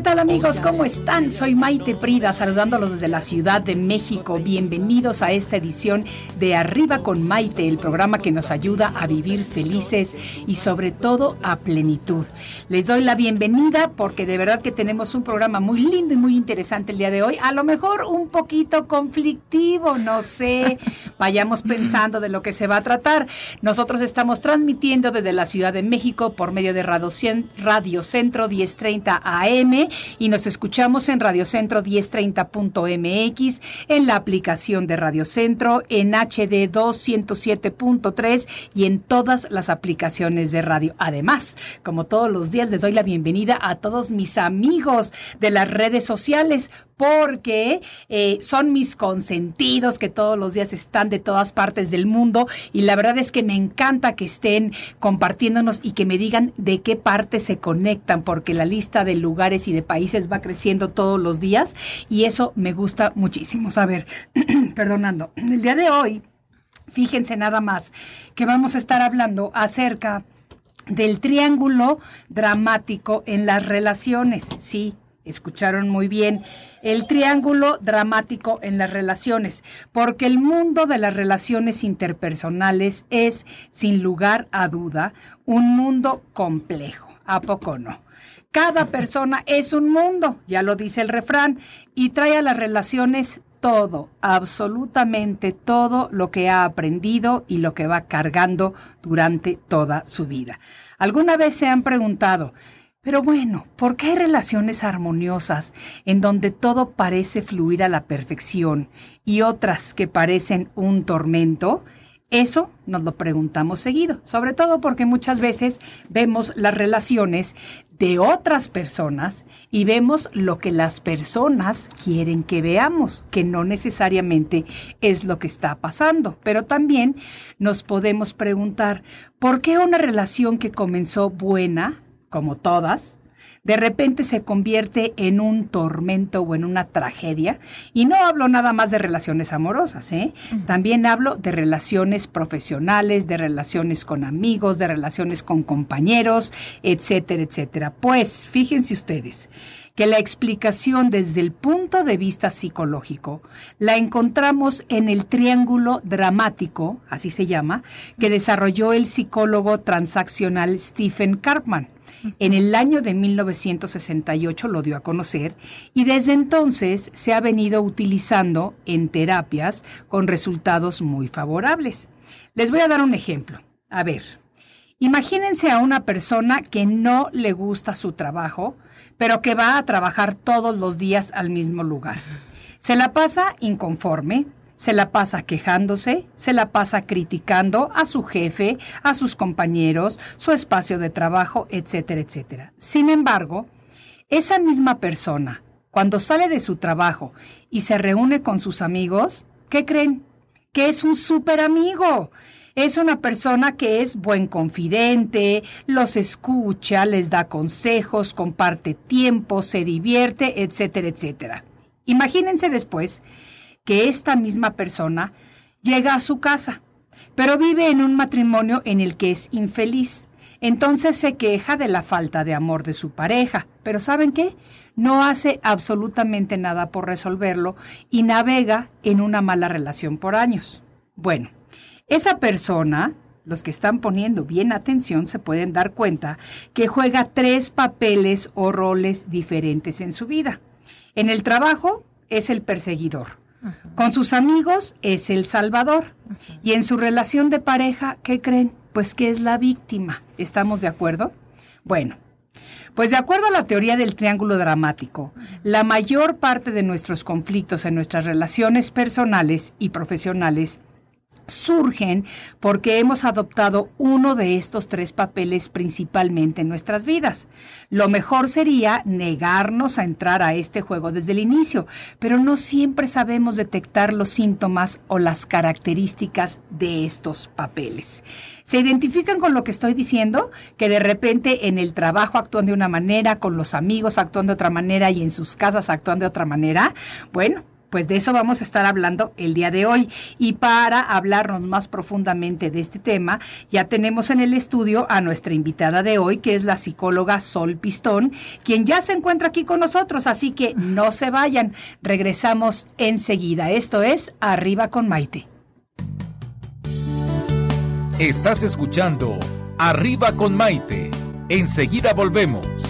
¿Qué tal amigos? ¿Cómo están? Soy Maite Prida saludándolos desde la Ciudad de México. Bienvenidos a esta edición de Arriba con Maite, el programa que nos ayuda a vivir felices y sobre todo a plenitud. Les doy la bienvenida porque de verdad que tenemos un programa muy lindo y muy interesante el día de hoy. A lo mejor un poquito conflictivo, no sé. Vayamos pensando de lo que se va a tratar. Nosotros estamos transmitiendo desde la Ciudad de México por medio de Radio, Radio Centro 1030 AM y nos escuchamos en Radio Centro 1030.mx, en la aplicación de Radio Centro, en HD 207.3 y en todas las aplicaciones de radio. Además, como todos los días, les doy la bienvenida a todos mis amigos de las redes sociales porque eh, son mis consentidos que todos los días están de todas partes del mundo y la verdad es que me encanta que estén compartiéndonos y que me digan de qué parte se conectan porque la lista de lugares y de países va creciendo todos los días y eso me gusta muchísimo saber. Perdonando. El día de hoy, fíjense nada más que vamos a estar hablando acerca del triángulo dramático en las relaciones. Sí, escucharon muy bien. El triángulo dramático en las relaciones, porque el mundo de las relaciones interpersonales es, sin lugar a duda, un mundo complejo. ¿A poco no? Cada persona es un mundo, ya lo dice el refrán, y trae a las relaciones todo, absolutamente todo lo que ha aprendido y lo que va cargando durante toda su vida. ¿Alguna vez se han preguntado, pero bueno, ¿por qué hay relaciones armoniosas en donde todo parece fluir a la perfección y otras que parecen un tormento? Eso nos lo preguntamos seguido, sobre todo porque muchas veces vemos las relaciones de otras personas y vemos lo que las personas quieren que veamos, que no necesariamente es lo que está pasando. Pero también nos podemos preguntar, ¿por qué una relación que comenzó buena, como todas, de repente se convierte en un tormento o en una tragedia. Y no hablo nada más de relaciones amorosas, ¿eh? También hablo de relaciones profesionales, de relaciones con amigos, de relaciones con compañeros, etcétera, etcétera. Pues fíjense ustedes que la explicación desde el punto de vista psicológico la encontramos en el triángulo dramático, así se llama, que desarrolló el psicólogo transaccional Stephen Karpman. En el año de 1968 lo dio a conocer y desde entonces se ha venido utilizando en terapias con resultados muy favorables. Les voy a dar un ejemplo. A ver, imagínense a una persona que no le gusta su trabajo, pero que va a trabajar todos los días al mismo lugar. Se la pasa inconforme, se la pasa quejándose, se la pasa criticando a su jefe, a sus compañeros, su espacio de trabajo, etcétera, etcétera. Sin embargo, esa misma persona, cuando sale de su trabajo y se reúne con sus amigos, ¿qué creen? Que es un súper amigo. Es una persona que es buen confidente, los escucha, les da consejos, comparte tiempo, se divierte, etcétera, etcétera. Imagínense después que esta misma persona llega a su casa, pero vive en un matrimonio en el que es infeliz. Entonces se queja de la falta de amor de su pareja, pero ¿saben qué? No hace absolutamente nada por resolverlo y navega en una mala relación por años. Bueno, esa persona, los que están poniendo bien atención se pueden dar cuenta que juega tres papeles o roles diferentes en su vida. En el trabajo es el perseguidor. Con sus amigos es el salvador. Y en su relación de pareja, ¿qué creen? Pues que es la víctima. ¿Estamos de acuerdo? Bueno, pues de acuerdo a la teoría del triángulo dramático, la mayor parte de nuestros conflictos en nuestras relaciones personales y profesionales surgen porque hemos adoptado uno de estos tres papeles principalmente en nuestras vidas. Lo mejor sería negarnos a entrar a este juego desde el inicio, pero no siempre sabemos detectar los síntomas o las características de estos papeles. ¿Se identifican con lo que estoy diciendo? Que de repente en el trabajo actúan de una manera, con los amigos actúan de otra manera y en sus casas actúan de otra manera. Bueno, pues de eso vamos a estar hablando el día de hoy. Y para hablarnos más profundamente de este tema, ya tenemos en el estudio a nuestra invitada de hoy, que es la psicóloga Sol Pistón, quien ya se encuentra aquí con nosotros, así que no se vayan. Regresamos enseguida. Esto es Arriba con Maite. Estás escuchando Arriba con Maite. Enseguida volvemos.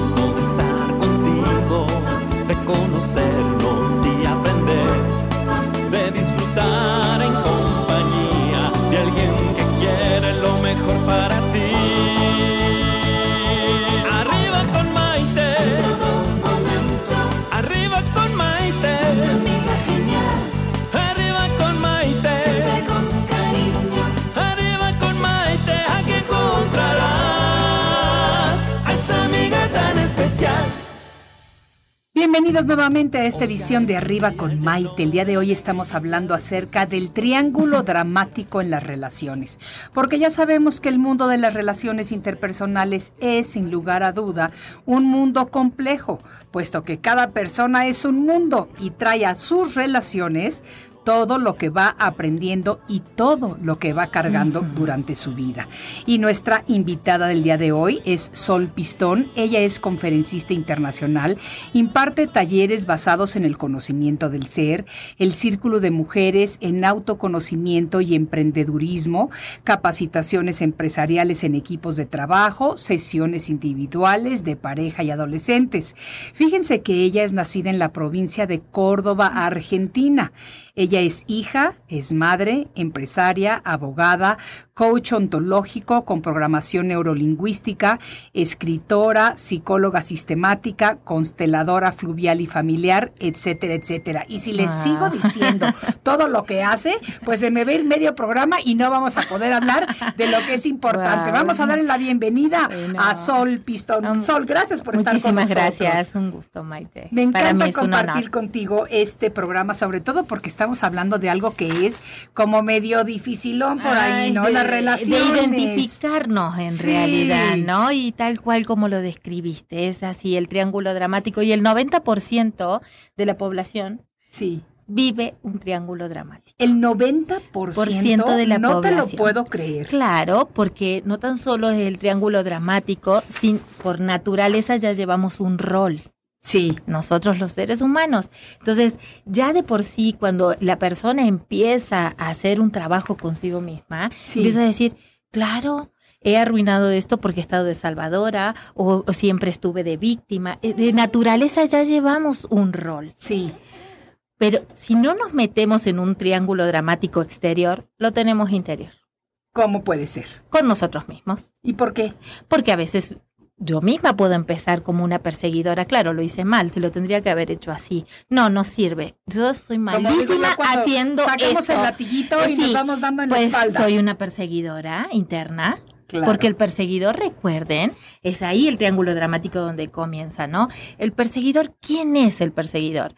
Bienvenidos nuevamente a esta edición de Arriba con Maite. El día de hoy estamos hablando acerca del triángulo dramático en las relaciones, porque ya sabemos que el mundo de las relaciones interpersonales es, sin lugar a duda, un mundo complejo, puesto que cada persona es un mundo y trae a sus relaciones todo lo que va aprendiendo y todo lo que va cargando durante su vida. Y nuestra invitada del día de hoy es Sol Pistón. Ella es conferencista internacional, imparte talleres basados en el conocimiento del ser, el círculo de mujeres en autoconocimiento y emprendedurismo, capacitaciones empresariales en equipos de trabajo, sesiones individuales de pareja y adolescentes. Fíjense que ella es nacida en la provincia de Córdoba, Argentina. Ella es hija, es madre, empresaria, abogada, coach ontológico con programación neurolingüística, escritora, psicóloga sistemática, consteladora fluvial y familiar, etcétera, etcétera. Y si les Ah. sigo diciendo todo lo que hace, pues se me ve el medio programa y no vamos a poder hablar de lo que es importante. Vamos a darle la bienvenida Bueno. a Sol Pistón. Um, Sol, gracias por estar con Muchísimas nosotros. gracias, un gusto, Maite. Me encanta compartir honor. contigo este programa, sobre todo porque estamos hablando de algo que es como medio dificilón por ahí, Ay, ¿no? de- Las relaciones. De identificarnos en Sí. realidad, ¿no? Y tal cual como lo describiste, es así el triángulo dramático. Y el 90% de la población Sí. vive un triángulo dramático. El 90% Por ciento de la no te lo población. puedo creer. Claro, porque no tan solo es el triángulo dramático, sin, por naturaleza ya llevamos un rol. Sí. nosotros los seres humanos. Entonces, ya de por sí, cuando la persona empieza a hacer un trabajo consigo misma, Sí. empieza a decir, claro, he arruinado esto porque he estado de salvadora o, o siempre estuve de víctima. Eh, De naturaleza ya llevamos un rol. Sí. Pero si no nos metemos en un triángulo dramático exterior, lo tenemos interior, ¿Cómo puede ser? con nosotros mismos. ¿Y por qué? Porque a veces yo misma puedo empezar como una perseguidora. Claro, lo hice mal, se lo tendría que haber hecho así. No, no sirve. Yo soy malísima haciendo sacamos eso. el latiguito y nos Sí, vamos dando en la pues espalda. soy una perseguidora interna. Claro. Porque el perseguidor, recuerden, es ahí el triángulo dramático donde comienza, ¿no? El perseguidor, ¿quién es el perseguidor?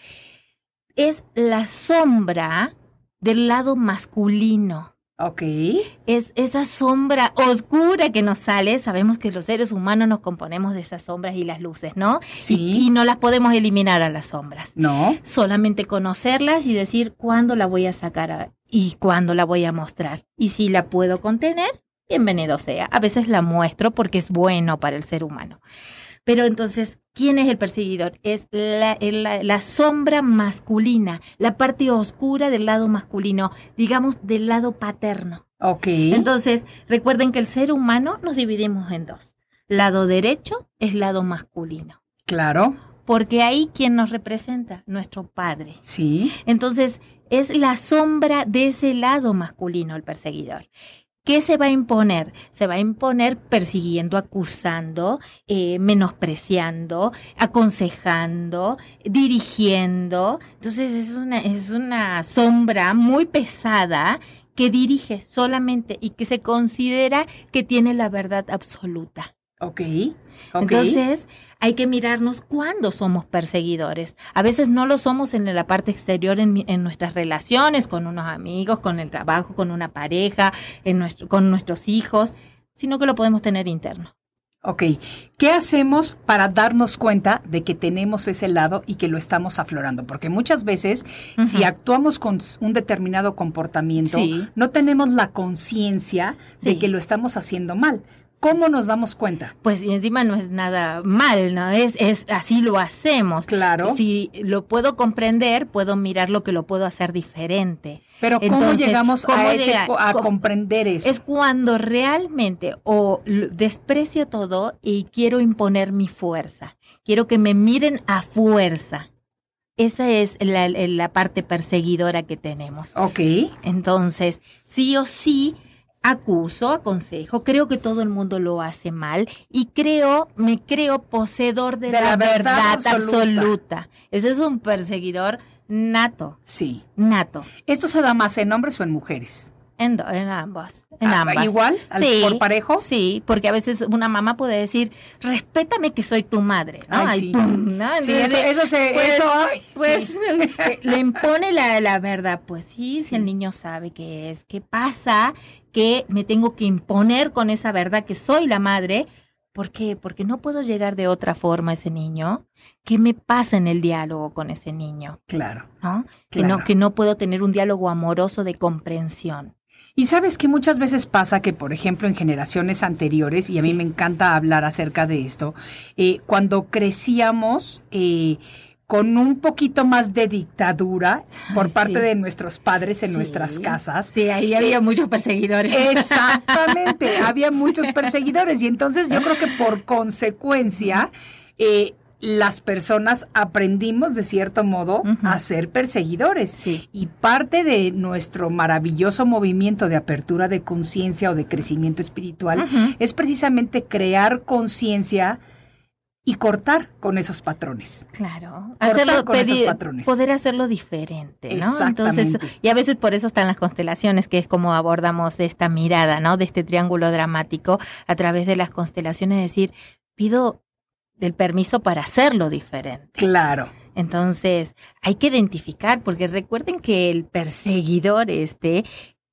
Es la sombra del lado masculino. Ok. Es esa sombra oscura que nos sale. Sabemos que los seres humanos nos componemos de esas sombras y las luces, ¿no? Sí. Y, y no las podemos eliminar a las sombras. No. Solamente conocerlas y decir cuándo la voy a sacar a- y cuándo la voy a mostrar. Y si la puedo contener, bienvenido sea. A veces la muestro porque es bueno para el ser humano. Pero entonces, ¿quién es el perseguidor? Es la, el- la- la sombra masculina, la parte oscura del lado masculino, digamos del lado paterno. Ok. Entonces, recuerden que el ser humano nos dividimos en dos. Lado derecho es lado masculino, claro. porque ahí quien nos representa, nuestro padre. Sí. Entonces, es la sombra de ese lado masculino el perseguidor. ¿Qué se va a imponer? Se va a imponer persiguiendo, acusando, eh, menospreciando, aconsejando, dirigiendo. Entonces es una, es una sombra muy pesada que dirige solamente y que se considera que tiene la verdad absoluta. Ok. Ok. Entonces, hay que mirarnos cuándo somos perseguidores. A veces no lo somos en la parte exterior, en, en nuestras relaciones, con unos amigos, con el trabajo, con una pareja, en nuestro, con nuestros hijos, sino que lo podemos tener interno. Ok, ¿qué hacemos para darnos cuenta de que tenemos ese lado y que lo estamos aflorando? Porque muchas veces, si actuamos con un determinado comportamiento, Sí. no tenemos la conciencia de que lo estamos haciendo mal. ¿Cómo nos damos cuenta? Pues y encima no es nada mal, ¿no? Es, es así lo hacemos. Claro. Si lo puedo comprender, puedo mirar lo que lo puedo hacer diferente. Pero ¿cómo Entonces, llegamos ¿cómo a, ese llega- co- a cómo- comprender eso? Es cuando realmente o desprecio todo y quiero imponer mi fuerza. Quiero que me miren a fuerza. Esa es la, la parte perseguidora que tenemos. Ok, Entonces, sí o sí, acuso, aconsejo, creo que todo el mundo lo hace mal y creo, me creo poseedor de, De la, la verdad verdad, absoluta. absoluta. Ese es un perseguidor nato, sí. nato. ¿Esto se da más en hombres o en mujeres? En, do- en ambos, en Ah, ambas. ¿Igual? ¿Al- Sí, ¿Por parejo? Sí, porque a veces una mamá puede decir, respétame que soy tu madre. ¿no? Ay, Ay, sí. pum, ¿no? Sí, eso, eso se... pues- eso, ay, Pues sí. eh, le impone la, la verdad. Pues sí, si el niño sabe que es. ¿Qué pasa? Que me tengo que imponer con esa verdad que soy la madre. ¿Por qué? Porque no puedo llegar de otra forma a ese niño. ¿Qué me pasa en el diálogo con ese niño? Claro. ¿No? Que, Claro. no que no puedo tener un diálogo amoroso de comprensión. Y sabes que muchas veces pasa que, por ejemplo, en generaciones anteriores, y a mí me encanta hablar acerca de esto, eh, cuando crecíamos eh, con un poquito más de dictadura por parte sí. de nuestros padres en Sí. nuestras casas. Sí, ahí había muchos perseguidores. Exactamente, había muchos perseguidores y entonces yo creo que por consecuencia eh, las personas aprendimos de cierto modo a ser perseguidores. Sí. Y parte de nuestro maravilloso movimiento de apertura de conciencia o de crecimiento espiritual es precisamente crear conciencia y cortar con esos patrones. Claro, Cortar hacerlo, con esos patrones. poder hacerlo diferente, ¿no? Exactamente. Entonces, y a veces por eso están las constelaciones, que es como abordamos esta mirada, ¿no? De este triángulo dramático a través de las constelaciones, decir, pido el permiso para hacerlo diferente. Claro. Entonces, hay que identificar, porque recuerden que el perseguidor este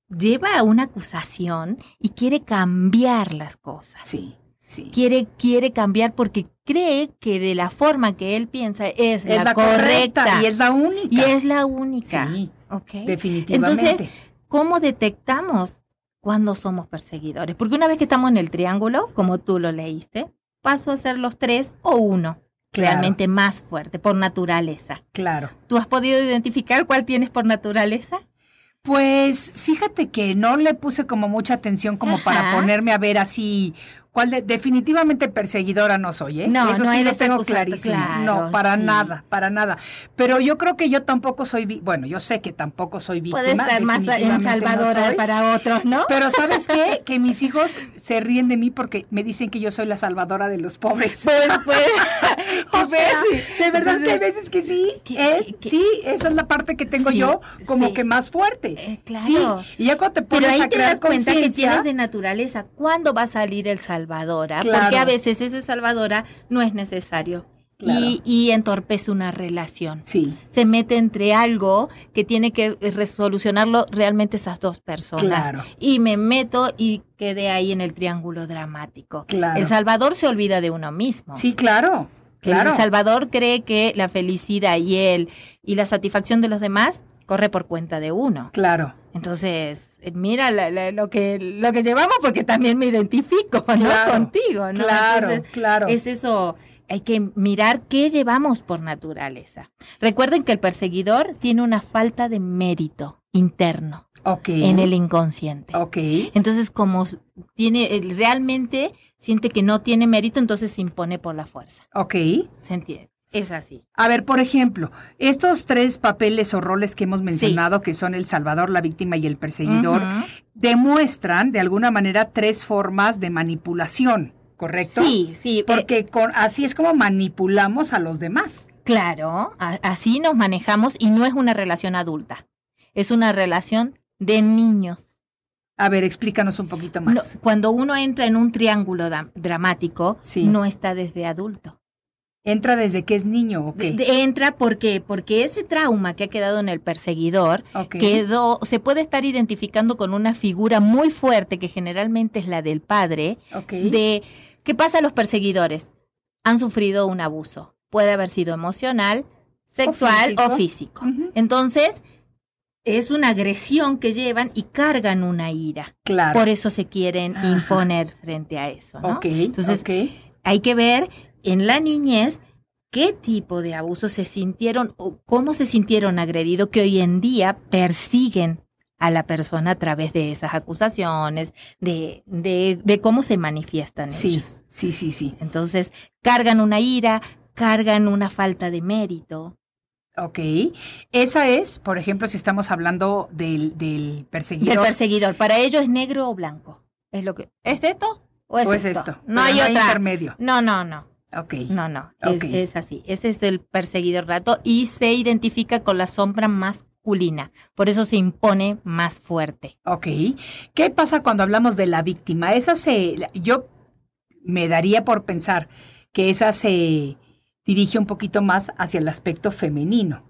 lleva una acusación y quiere cambiar las cosas Sí, sí. quiere, quiere cambiar porque cree que de la forma que él piensa es, Es la, correcta, y es la única. y es la única. Sí, ¿ok? definitivamente. Entonces, ¿cómo detectamos cuando somos perseguidores? Porque una vez que estamos en el triángulo, como tú lo leíste, paso a ser los tres o uno, Claro. realmente más fuerte, por naturaleza. claro. ¿Tú has podido identificar cuál tienes por naturaleza? Pues fíjate que no le puse como mucha atención como para ponerme a ver así ¿Cuál de- definitivamente perseguidora no soy, ¿eh? No, Eso no sí lo tengo clarísimo. claro, no, para sí. nada, para nada. Pero yo creo que yo tampoco soy, bueno, yo sé que tampoco soy víctima. Puede estar más en no Salvador soy. para otros, ¿no? Pero ¿sabes qué? Que mis hijos se ríen de mí porque me dicen que yo soy la salvadora de los pobres. Pues, pues, O sea, de verdad que hay veces que sí, ¿Qué- es, qué- sí, esa es la parte que tengo Sí, yo como sí. que más fuerte. Eh, claro. Sí, y ya cuando te Pero pones ahí a te crear das cuenta que tienes de naturaleza. ¿Cuándo va a salir el salvadora? Claro. Porque a veces ese salvadora no es necesario. Claro. Y, y entorpece una relación. Sí, Se mete entre algo que tiene que resolucionarlo realmente esas dos personas. Claro. Y me meto y quedé ahí en el triángulo dramático. Claro. El salvador se olvida de uno mismo. sí, claro, claro. El Salvador cree que la felicidad y él y la satisfacción de los demás corre por cuenta de uno. Claro, Entonces, eh, mira la- la- lo que lo que llevamos porque también me identifico ¿no? Claro, contigo, ¿no? claro, Entonces, claro. es eso, hay que mirar qué llevamos por naturaleza. Recuerden que el perseguidor tiene una falta de mérito interno ok. en el inconsciente. Ok, Entonces, como tiene él realmente siente que no tiene mérito, entonces se impone por la fuerza. ok. ¿Se entiende? Es así. A ver, por ejemplo, estos tres papeles o roles que hemos mencionado, que son el salvador, la víctima y el perseguidor, demuestran de alguna manera tres formas de manipulación, ¿correcto? Sí, sí. eh, Porque con, así es como manipulamos a los demás. Claro, a- así nos manejamos y no es una relación adulta, es una relación de niños. A ver, explícanos un poquito No, más. cuando uno entra en un triángulo dramático, Sí. no está desde adulto. ¿Entra desde que es niño o qué? De- de- entra porque, porque ese trauma que ha quedado en el perseguidor quedó, se puede estar identificando con una figura muy fuerte que generalmente es la del padre, de ¿qué pasa a los perseguidores? Han sufrido un abuso. Puede haber sido emocional, sexual físico. o físico. Entonces, es una agresión que llevan y cargan una ira. Claro. Por eso se quieren Ajá. imponer frente a eso. Entonces, hay que ver en la niñez qué tipo de abusos se sintieron o cómo se sintieron agredidos que hoy en día persiguen a la persona a través de esas acusaciones, de, de, de cómo se manifiestan Sí, ellos. sí, sí, sí. Entonces, cargan una ira, cargan una falta de mérito. Ok. Esa es, por ejemplo, si estamos hablando del, del perseguidor. Del perseguidor. Para ellos es negro o blanco. Es lo que ¿Es esto o es, o es esto? esto. No pero hay otra. intermedio. No, no, no. Ok. No, no, es, es así. Ese es el perseguidor rato y se identifica con la sombra masculina. Por eso se impone más fuerte. Ok. ¿Qué pasa cuando hablamos de la víctima? Esa se. Yo me daría por pensar que esa se dirige un poquito más hacia el aspecto femenino.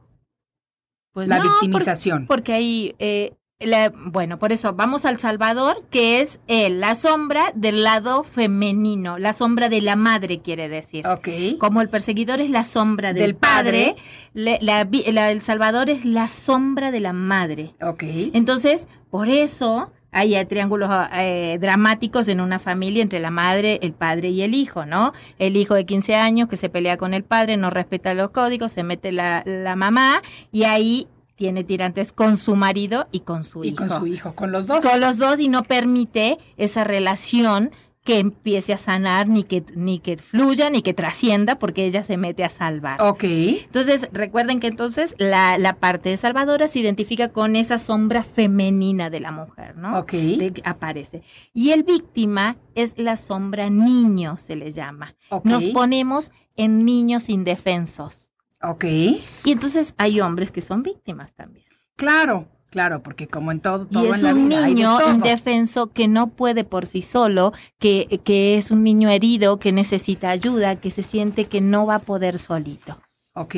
Pues la no, victimización. porque ahí, eh, la- bueno, por eso vamos al Salvador, que es él, la sombra del lado femenino, la sombra de la madre, quiere decir. Ok. Como el perseguidor es la sombra del, Del padre. padre, le- la la- el Salvador es la sombra de la madre. Ok. Entonces, por eso hay eh, triángulos eh, dramáticos en una familia entre la madre, el padre y el hijo, ¿no? El hijo de 15 años que se pelea con el padre, no respeta los códigos, se mete la, la mamá y ahí tiene tirantes con su marido y con su Y hijo. con su hijo, con los dos. Con los dos y no permite esa relación que empiece a sanar, ni que, ni que fluya, ni que trascienda, porque ella se mete a salvar. Ok. Entonces, recuerden que entonces la, la parte de salvadora se identifica con esa sombra femenina de la mujer, ¿no? Ok. De aparece. Y el víctima es la sombra niño, se le llama. Ok. Nos ponemos en niños indefensos. Ok. Y entonces hay hombres que son víctimas también. Claro, claro, porque como en todo, todo y es en la un vida hay de niño todo. indefenso que no puede por sí solo, que, que es un niño herido, que necesita ayuda, que se siente que no va a poder solito. Ok.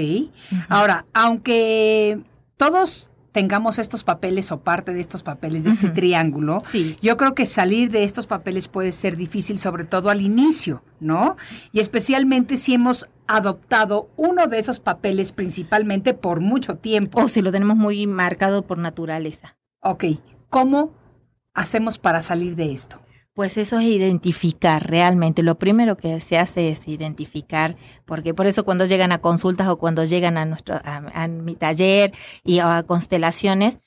Ahora, aunque todos tengamos estos papeles o parte de estos papeles de este triángulo, Sí. yo creo que salir de estos papeles puede ser difícil, sobre todo al inicio, ¿no? Y especialmente si hemos adoptado uno de esos papeles principalmente por mucho tiempo. O si lo tenemos muy marcado por naturaleza. Ok, ¿cómo hacemos para salir de esto? Pues eso es identificar realmente. Lo primero que se hace es identificar, porque por eso cuando llegan a consultas o cuando llegan a nuestro a, a mi taller y a constelaciones,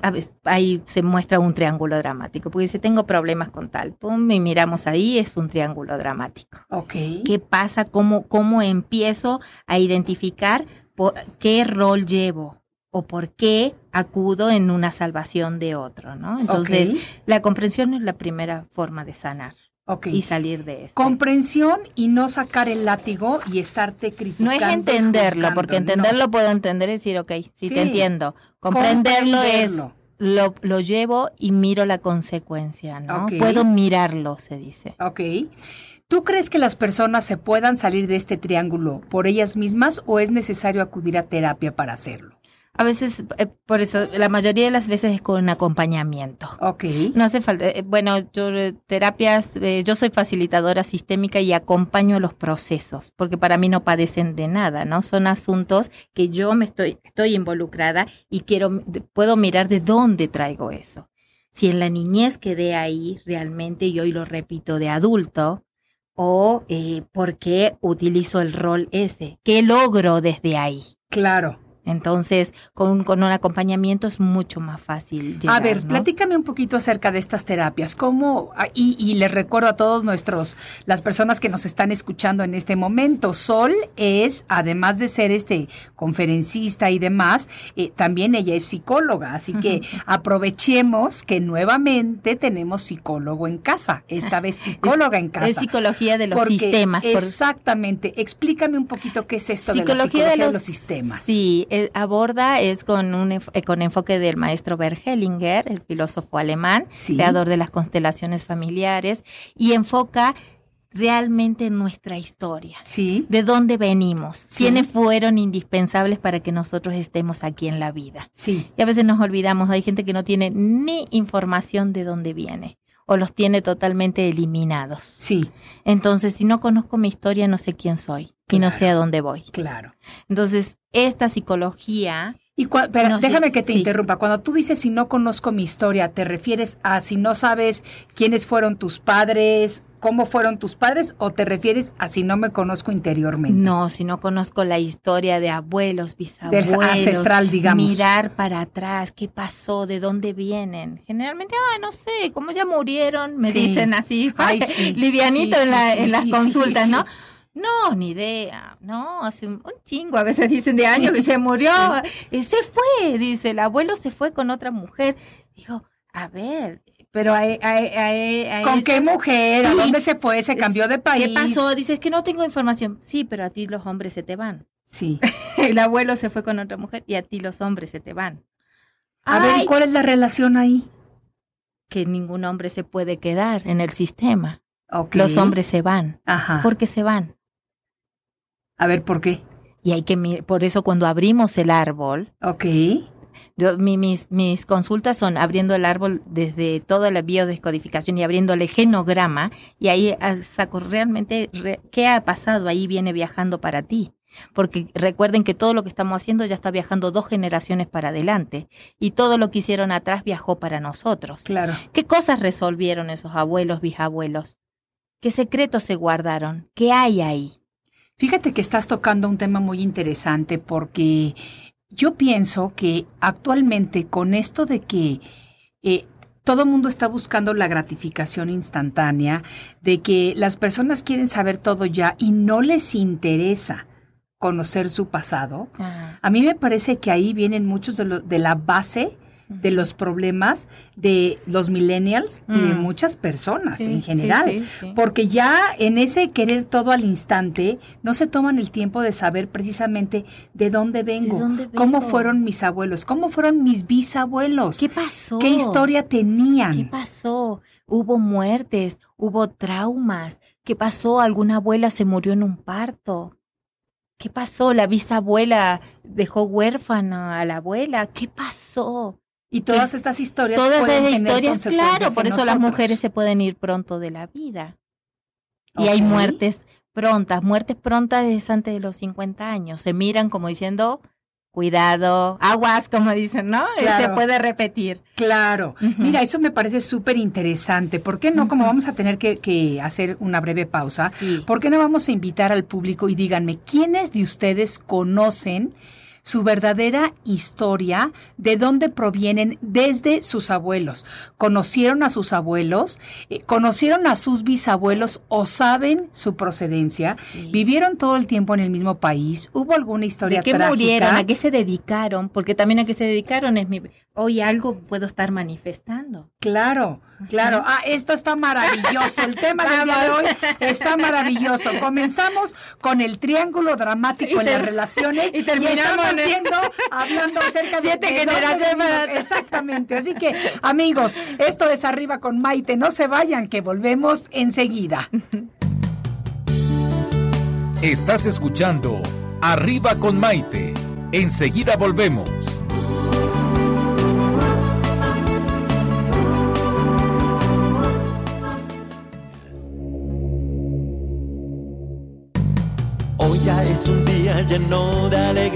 a veces, ahí se muestra un triángulo dramático, porque dice, tengo problemas con tal, pum, y miramos ahí, es un triángulo dramático. Ok. ¿Qué pasa? ¿Cómo, cómo empiezo a identificar por, qué rol llevo? o por qué acudo en una salvación de otro, ¿no? Entonces, la comprensión es la primera forma de sanar Ok. y salir de esto. Comprensión y no sacar el látigo y estarte No criticando. es y entenderlo, porque no. entenderlo puedo entender y decir, ok, sí, Sí. te entiendo. Comprenderlo, Comprenderlo. es, lo, lo llevo y miro la consecuencia, ¿no? Puedo mirarlo, se dice. Ok. ¿Tú crees que las personas se puedan salir de este triángulo por ellas mismas o es necesario acudir a terapia para hacerlo? A veces, eh, por eso, la mayoría de las veces es con acompañamiento. Ok. No hace falta, eh, bueno, yo eh, terapias, eh, yo soy facilitadora sistémica y acompaño los procesos, porque para mí no padecen de nada, ¿no? Son asuntos que yo me estoy, estoy involucrada y quiero, puedo mirar de dónde traigo eso. Si en la niñez quedé ahí realmente y hoy lo repito de adulto, o eh, por qué utilizo el rol ese, qué logro desde ahí. Claro. Entonces, con, con un acompañamiento es mucho más fácil llegar, a ver, ¿no? platícame un poquito acerca de estas terapias. ¿Cómo? ah, Y, y les recuerdo a todos nuestros, las personas que nos están escuchando en este momento, Sol es, además de ser este conferencista y demás, eh, también ella es psicóloga. Así que aprovechemos que nuevamente tenemos psicólogo en casa. Esta vez psicóloga en casa. Es psicología de los Porque sistemas. Exactamente. Explícame un poquito qué es esto de la psicología de los, sistemas. Sí, eh, aborda, es con un eh, con enfoque del maestro Bert Hellinger, el filósofo alemán, Sí. creador de las constelaciones familiares, y enfoca realmente en nuestra historia. Sí. ¿De dónde venimos? Sí. ¿Quiénes fueron indispensables para que nosotros estemos aquí en la vida? Sí. Y a veces nos olvidamos, hay gente que no tiene ni información de dónde viene o los tiene totalmente eliminados. Sí. Entonces, si no conozco mi historia, no sé quién soy y no sé a dónde voy. Claro. Entonces, esta psicología, Y cua- pero No, sí, déjame que te sí. interrumpa. Cuando tú dices si no conozco mi historia, ¿te refieres a si no sabes quiénes fueron tus padres, cómo fueron tus padres, o te refieres a si no me conozco interiormente? no, si no conozco la historia de abuelos, bisabuelos, ancestral, digamos. mirar para atrás, qué pasó, de dónde vienen. Generalmente, ah, no sé, como ya murieron, me Sí. dicen así, Ay, livianito en, la- en las consultas, ¿no? No, ni idea, no, hace un, un chingo, a veces dicen de años que se murió, eh, se fue, dice, el abuelo se fue con otra mujer. Digo, a ver, pero a, a- a- a ¿Con qué mujer? ¿A dónde se fue? ¿Se cambió de país? ¿Qué pasó? Dices que no tengo información. Sí, pero a ti los hombres se te van. Sí. El abuelo se fue con otra mujer y a ti los hombres se te van. A ver, Ay, ¿y ¿cuál es la relación ahí? que ningún hombre se puede quedar en el sistema. Los hombres se van. Ajá. ¿Por qué se van? A ver, ¿por qué? Y hay que por eso cuando abrimos el árbol, Ok. yo- mi- mis, mis consultas son abriendo el árbol desde toda la biodescodificación y abriéndole el genograma y ahí ah, saco realmente re- qué ha pasado ahí viene viajando para ti. Porque recuerden que todo lo que estamos haciendo ya está viajando dos generaciones para adelante y todo lo que hicieron atrás viajó para nosotros. Claro. ¿Qué cosas resolvieron esos abuelos, bisabuelos? ¿Qué secretos se guardaron? ¿Qué hay ahí? Fíjate que estás tocando un tema muy interesante porque yo pienso que actualmente con esto de que eh, todo el mundo está buscando la gratificación instantánea, de que las personas quieren saber todo ya y no les interesa conocer su pasado, a mí me parece que ahí vienen muchos de, lo- de la base de los problemas de los millennials y de Mm. muchas personas Sí, en general. sí, sí. Porque ya en ese querer todo al instante, no se toman el tiempo de saber precisamente de dónde vengo, dónde cómo vengo? fueron mis abuelos, cómo fueron mis bisabuelos, ¿Qué pasó? qué historia ¿Qué tenían. pasó? Hubo muertes, hubo traumas. ¿Qué pasó? ¿Alguna abuela se murió en un parto? ¿Qué pasó? ¿La bisabuela dejó huérfana a la abuela? ¿Qué pasó? Y todas estas historias Todas pueden esas tener historias, claro, por eso las mujeres se pueden ir pronto de la vida. Y hay muertes prontas. Muertes prontas es antes de los 50 años. Se miran como diciendo, cuidado, aguas, como dicen, ¿no? Eh, Se puede repetir. Claro. Mira, eso me parece súper interesante. ¿Por qué no? Como vamos a tener que, que hacer una breve pausa, Sí. ¿por qué no vamos a invitar al público y díganme, ¿quiénes de ustedes conocen su verdadera historia, de dónde provienen desde sus abuelos. ¿Conocieron a sus abuelos? Eh, ¿Conocieron a sus bisabuelos o saben su procedencia? ¿Vivieron todo el tiempo en el mismo país? ¿Hubo alguna historia ¿De qué trágica? murieron? ¿A qué se dedicaron? Porque también a qué se dedicaron es mi... Hoy algo puedo estar manifestando. Claro, claro. Ah, esto está maravilloso. El tema del día de hoy está maravilloso. Comenzamos con el triángulo dramático en las relaciones y terminamos haciendo, hablando acerca de Siete de dónde generaciones Exactamente. Así que, amigos, esto es Arriba con Maite. No se vayan, que volvemos enseguida. Estás escuchando Arriba con Maite. Enseguida volvemos. Hoy ya es un día lleno de alegría,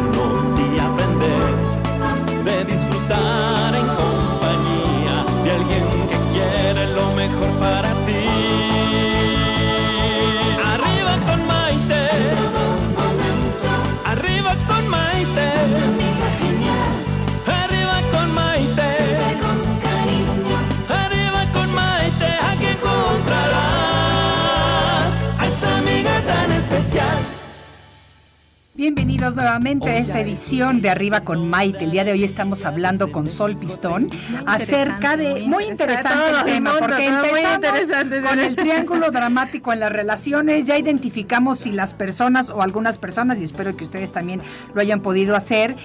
Bienvenidos nuevamente a esta edición de Arriba con Maite. El día de hoy estamos hablando con Sol Pistón acerca de muy interesante. el tema porque empezamos con el triángulo dramático en las relaciones. Ya identificamos si las personas o algunas personas y espero que ustedes también lo hayan podido hacer.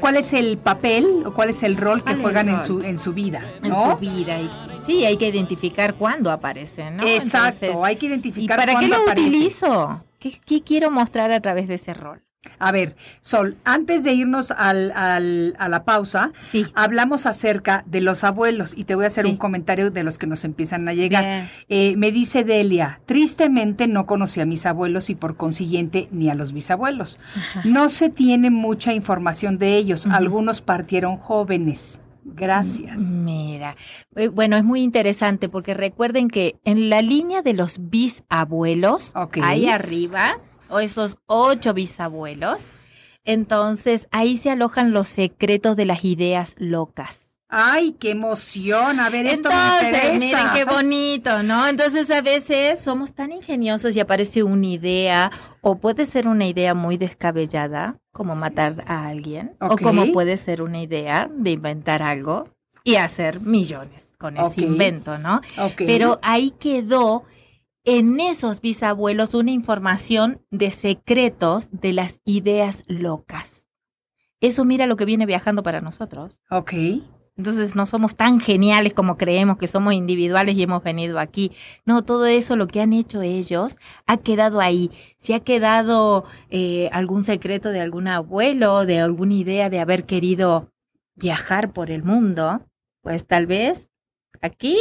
¿Cuál es el papel o cuál es el rol que ¿Cuál es el juegan en su en su vida? En ¿no? su vida. Y, sí, hay que identificar cuándo aparecen, ¿no? Exacto, hay que identificar ¿Y para qué cuándo lo aparece. utilizo? ¿Qué, qué quiero mostrar a través de ese rol? A ver, Sol, antes de irnos al, al- a la pausa, Sí. hablamos acerca de los abuelos y te voy a hacer Sí. un comentario de los que nos empiezan a llegar. Eh, me dice Delia, tristemente no conocí a mis abuelos y por consiguiente ni a los bisabuelos. No se tiene mucha información de ellos, algunos partieron jóvenes. Gracias. Mira, eh, bueno, es muy interesante porque recuerden que en la línea de los bisabuelos, ahí arriba, o esos ocho bisabuelos, entonces ahí se alojan los secretos de las ideas locas. Ay, qué emoción. A ver, esto me Entonces, interesa. miren qué bonito, ¿no? Entonces a veces somos tan ingeniosos y aparece una idea, o puede ser una idea muy descabellada, como matar a alguien, o como puede ser una idea de inventar algo y hacer millones con ese invento, ¿no? Pero ahí quedó en esos bisabuelos una información de secretos de las ideas locas. Eso mira lo que viene viajando para nosotros. Ok. Entonces no somos tan geniales como creemos que somos individuales y hemos venido aquí. No, todo eso lo que han hecho ellos ha quedado ahí. Si ha quedado eh, algún secreto de algún abuelo, de alguna idea de haber querido viajar por el mundo, pues tal vez aquí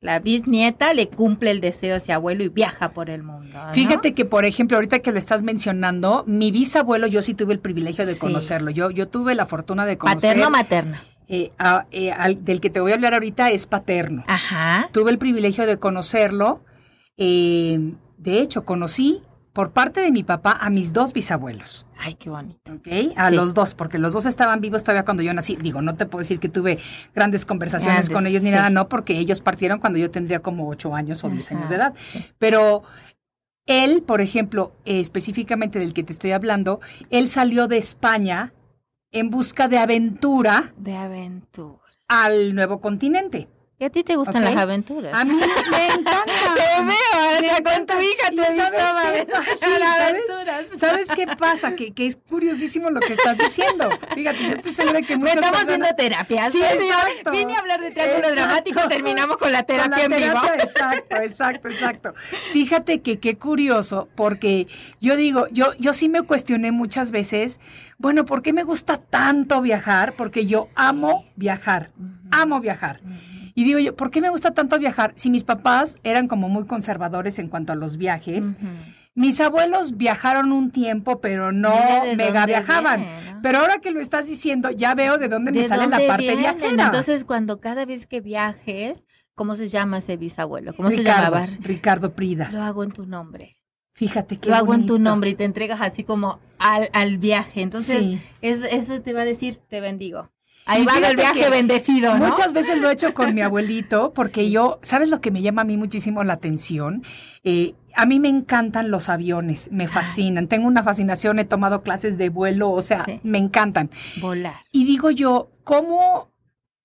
la bisnieta le cumple el deseo a ese abuelo y viaja por el mundo. ¿no? Fíjate que, por ejemplo, ahorita que lo estás mencionando, mi bisabuelo, yo sí tuve el privilegio de Sí. conocerlo. Yo, yo tuve la fortuna de conocer. Paterno o materna. eh, a- eh, al- del que te voy a hablar ahorita es paterno. Ajá. Tuve el privilegio de conocerlo. eh, de hecho, conocí por parte de mi papá a mis dos bisabuelos. Ay, qué bonito. ¿ok? A Sí. los dos, porque los dos estaban vivos todavía cuando yo nací. Digo, no te puedo decir que tuve grandes conversaciones Grandes, con ellos ni sí. nada, no, porque ellos partieron cuando yo tendría como ocho años o diez años de edad. Pero él, por ejemplo, eh, específicamente del que te estoy hablando, él salió de España en busca de aventura De aventura. al nuevo continente. ¿Y a ti te gustan las aventuras? A mí me encanta. Te veo, hasta con tu hija ¿Y te avisaba Sí, ¿sabes? aventuras. ¿Sabes qué pasa? Que, que es curiosísimo lo que estás diciendo. Fíjate, yo estoy segura que muchas estamos personas- haciendo terapia. Sí, exacto. Vine a hablar de triángulo dramático, terminamos con la terapia Con la en vivo. Exacto, exacto, exacto. Fíjate que qué curioso, porque yo digo, yo, yo sí me cuestioné muchas veces, bueno, ¿por qué me gusta tanto viajar? Porque yo amo viajar, amo viajar. Y digo yo, ¿por qué me gusta tanto viajar? Si mis papás eran como muy conservadores en cuanto a los viajes. Mis abuelos viajaron un tiempo, pero no mega viajaban. viene, ¿no? Pero ahora que lo estás diciendo, ya veo de dónde me ¿De sale la parte vienen? viajera. Entonces, cuando cada vez que viajes, ¿cómo se llama ese bisabuelo? ¿Cómo se Ricardo, llamaba? Ricardo Prida. Lo hago en tu nombre. Fíjate qué Lo hago en tu nombre y te entregas así como al, al viaje. Entonces, Sí. es- eso te va a decir, te bendigo. Ahí va el viaje bendecido, ¿no? Muchas veces lo he hecho con mi abuelito, porque Sí. yo, ¿sabes lo que me llama a mí muchísimo la atención? Eh, a mí me encantan los aviones, me fascinan. Tengo una fascinación, he tomado clases de vuelo, o sea, Sí. me encantan. Volar. Y digo yo, ¿cómo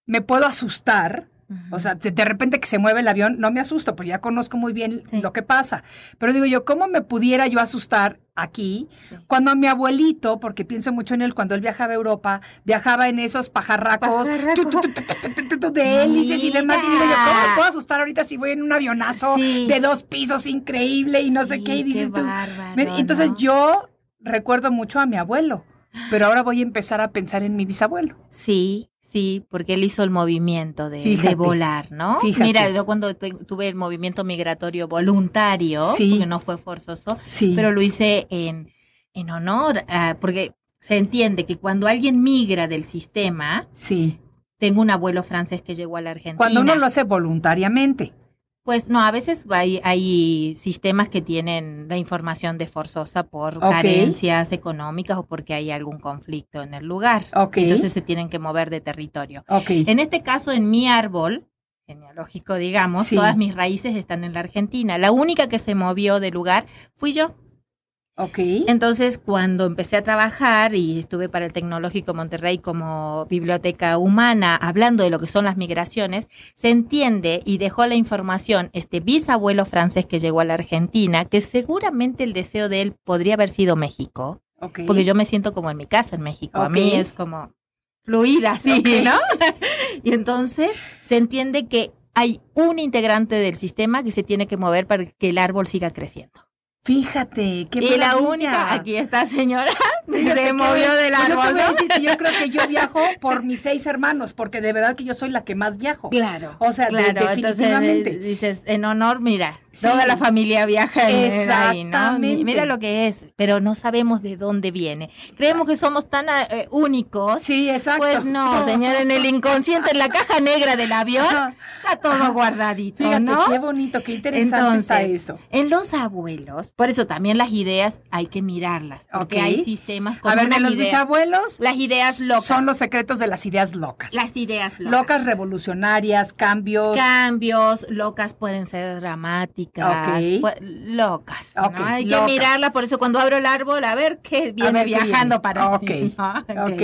me puedo asustar? O sea, de, de repente que se mueve el avión, no me asusto, porque ya conozco muy bien Sí. lo que pasa. Pero digo yo, ¿cómo me pudiera yo asustar aquí, sí. cuando mi abuelito, porque pienso mucho en él cuando él viajaba a Europa, viajaba en esos pajarracos, de hélices y demás, y digo yo, ¿cómo me puedo asustar ahorita si voy en un avionazo de dos pisos increíble y no sé qué? Y dices qué bárbaro, tú. Entonces yo recuerdo mucho a mi abuelo, pero ahora voy a empezar a pensar en mi bisabuelo. Sí sí, porque él hizo el movimiento de, volar, ¿no? fíjate. Mira, yo cuando te- tuve el movimiento migratorio voluntario, Sí. porque no fue forzoso, Sí. pero lo hice en, en honor, porque se entiende que cuando alguien migra del sistema, sí. tengo un abuelo francés que llegó a la Argentina. Cuando uno lo hace voluntariamente. Pues no, a veces hay, hay sistemas que tienen la información de forzosa por carencias económicas o porque hay algún conflicto en el lugar. Ok. Entonces se tienen que mover de territorio. En este caso, en mi árbol genealógico, digamos, Sí. todas mis raíces están en la Argentina. La única que se movió de lugar fui yo. Ok. Entonces, cuando empecé a trabajar y estuve para el Tecnológico Monterrey como biblioteca humana, hablando de lo que son las migraciones, se entiende y dejó la información este bisabuelo francés que llegó a la Argentina, que seguramente el deseo de él podría haber sido México, ok. porque yo me siento como en mi casa en México. A mí es como fluida, sí. ¿no? y entonces se entiende que hay un integrante del sistema que se tiene que mover para que el árbol siga creciendo. Fíjate, qué y la única, aquí está señora, Fíjate se movió bien. del Pues yo te árbol. voy a ¿no? decir que yo creo que yo viajo por mis seis hermanos, porque de verdad que yo soy la que más viajo. Claro. O sea, de- claro, entonces definitivamente. eh, dices, en honor, mira, Sí. toda la familia viaja en- en ahí, ¿no? Exactamente. Mira lo que es, pero no sabemos de dónde viene. Creemos que somos tan eh, únicos. Sí, exacto. Pues no, señor, en el inconsciente, en la caja negra del avión, está todo guardadito, Fíjate, ¿no? qué bonito, qué interesante está eso. en los abuelos, por eso también las ideas hay que mirarlas, porque hay sistemas con A ver, unas los ideas- bisabuelos las ideas locas. son los secretos de las ideas locas. las ideas locas. locas revolucionarias, cambios. Cambios, locas pueden ser dramáticas, Ok. pu- locas. Hay locas. que mirarlas, por eso cuando abro el árbol, a ver qué viene ver qué viajando viene. para Ok, mí, ¿no? Ok. ok,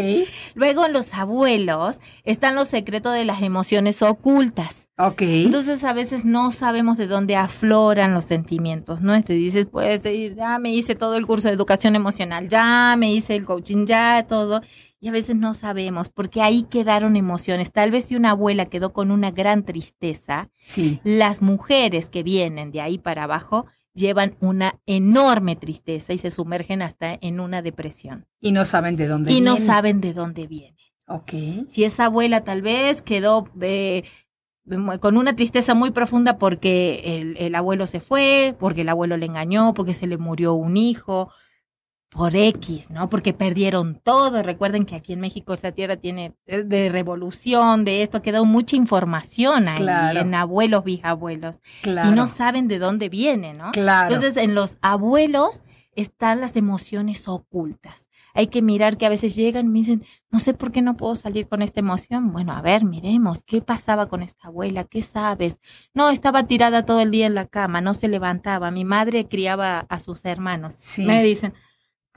Luego en los abuelos están los secretos de las emociones ocultas. Entonces a veces no sabemos de dónde afloran los sentimientos nuestros. Y dices, pues ya me hice todo el curso de educación emocional, ya me hice el coaching, ya todo. Y a veces no sabemos porque ahí quedaron emociones. Tal vez si una abuela quedó con una gran tristeza, sí. las mujeres que vienen de ahí para abajo llevan una enorme tristeza y se sumergen hasta en una depresión. Y no saben de dónde Y no viene. saben de dónde viene. Ok. Si esa abuela tal vez quedó eh, con una tristeza muy profunda porque el, el abuelo se fue, porque el abuelo le engañó, porque se le murió un hijo, por X, ¿no? Porque perdieron todo. Recuerden que aquí en México esta tierra tiene eh, de revolución, de esto, ha quedado mucha información ahí Claro. en abuelos, bisabuelos, Claro. y no saben de dónde viene, ¿no? Claro. Entonces, en los abuelos están las emociones ocultas. Hay que mirar que a veces llegan y me dicen, no sé por qué no puedo salir con esta emoción. Bueno, a ver, miremos, ¿qué pasaba con esta abuela? ¿Qué sabes? No, estaba tirada todo el día en la cama, no se levantaba. Mi madre criaba a sus hermanos. Sí. Me dicen,